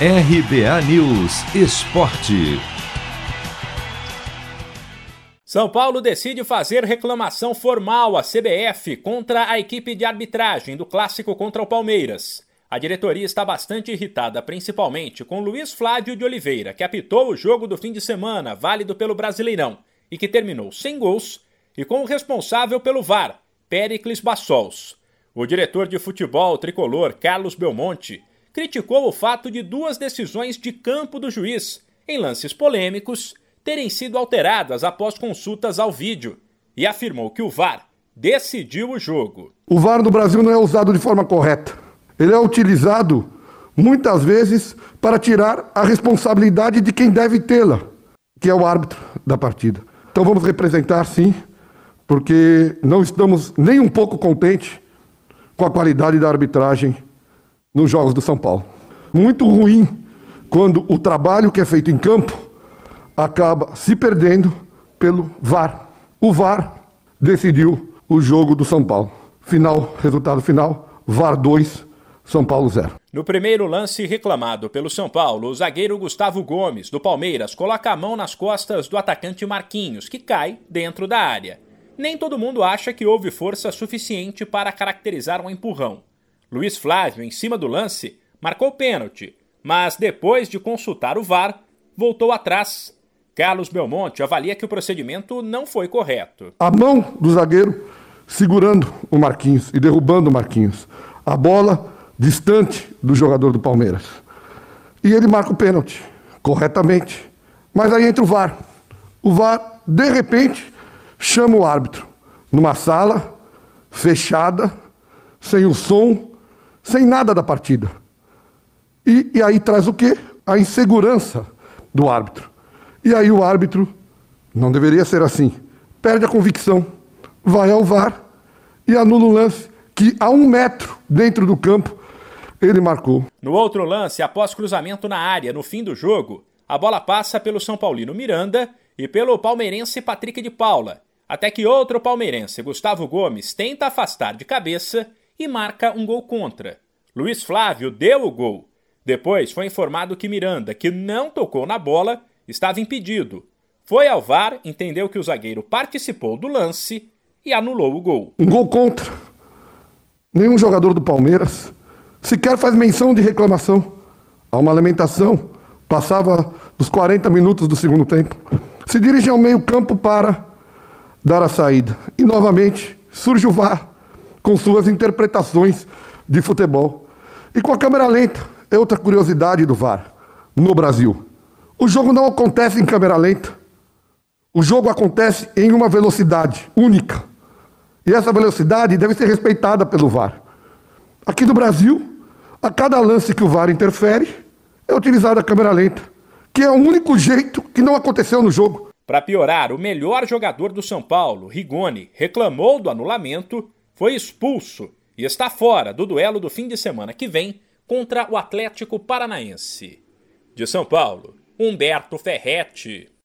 RBA News Esporte. São Paulo decide fazer reclamação formal à CBF contra a equipe de arbitragem do clássico contra o Palmeiras. A diretoria está bastante irritada, principalmente com Luiz Flávio de Oliveira, que apitou o jogo do fim de semana, válido pelo Brasileirão, e que terminou sem gols, e com o responsável pelo VAR, Pericles Bassols. O diretor de futebol tricolor, Carlos Belmonte, criticou o fato de duas decisões de campo do juiz, em lances polêmicos, terem sido alteradas após consultas ao vídeo e afirmou que o VAR decidiu o jogo. O VAR no Brasil não é usado de forma correta. Ele é utilizado muitas vezes para tirar a responsabilidade de quem deve tê-la, que é o árbitro da partida. Então vamos representar sim, porque não estamos nem um pouco contentes com a qualidade da arbitragem nos Jogos do São Paulo. Muito ruim quando o trabalho que é feito em campo acaba se perdendo pelo VAR. O VAR decidiu o jogo do São Paulo. Final, resultado final, VAR 2, São Paulo 0. No primeiro lance reclamado pelo São Paulo, o zagueiro Gustavo Gomes, do Palmeiras, coloca a mão nas costas do atacante Marquinhos, que cai dentro da área. Nem todo mundo acha que houve força suficiente para caracterizar um empurrão. Luiz Flávio, em cima do lance, marcou pênalti, mas depois de consultar o VAR, voltou atrás. Carlos Belmonte avalia que o procedimento não foi correto. A mão do zagueiro segurando o Marquinhos e derrubando o Marquinhos. A bola distante do jogador do Palmeiras. E ele marca o pênalti, corretamente. Mas aí entra o VAR. O VAR, de repente, chama o árbitro numa sala fechada, sem o som, sem nada da partida. E, e aí traz o quê? A insegurança do árbitro. E aí o árbitro, não deveria ser assim, perde a convicção, vai ao VAR e anula o lance que a um metro dentro do campo ele marcou. No outro lance, após cruzamento na área no fim do jogo, a bola passa pelo São Paulino Miranda e pelo palmeirense Patrick de Paula, até que outro palmeirense, Gustavo Gomes, tenta afastar de cabeça e marca um gol contra. Luiz Flávio deu o gol. Depois foi informado que Miranda, que não tocou na bola, estava impedido. Foi ao VAR, entendeu que o zagueiro participou do lance e anulou o gol. Um gol contra. Nenhum jogador do Palmeiras sequer faz menção de reclamação. Há uma lamentação. Passava dos 40 minutos do segundo tempo. Se dirige ao meio-campo para dar a saída. E novamente surge o VAR com suas interpretações de futebol. E com a câmera lenta, é outra curiosidade do VAR no Brasil. O jogo não acontece em câmera lenta. O jogo acontece em uma velocidade única. E essa velocidade deve ser respeitada pelo VAR. Aqui no Brasil, a cada lance que o VAR interfere, é utilizada a câmera lenta, que é o único jeito que não aconteceu no jogo. Para piorar, o melhor jogador do São Paulo, Rigoni, reclamou do anulamento foi expulso e está fora do duelo do fim de semana que vem contra o Atlético Paranaense. De São Paulo, Humberto Ferretti.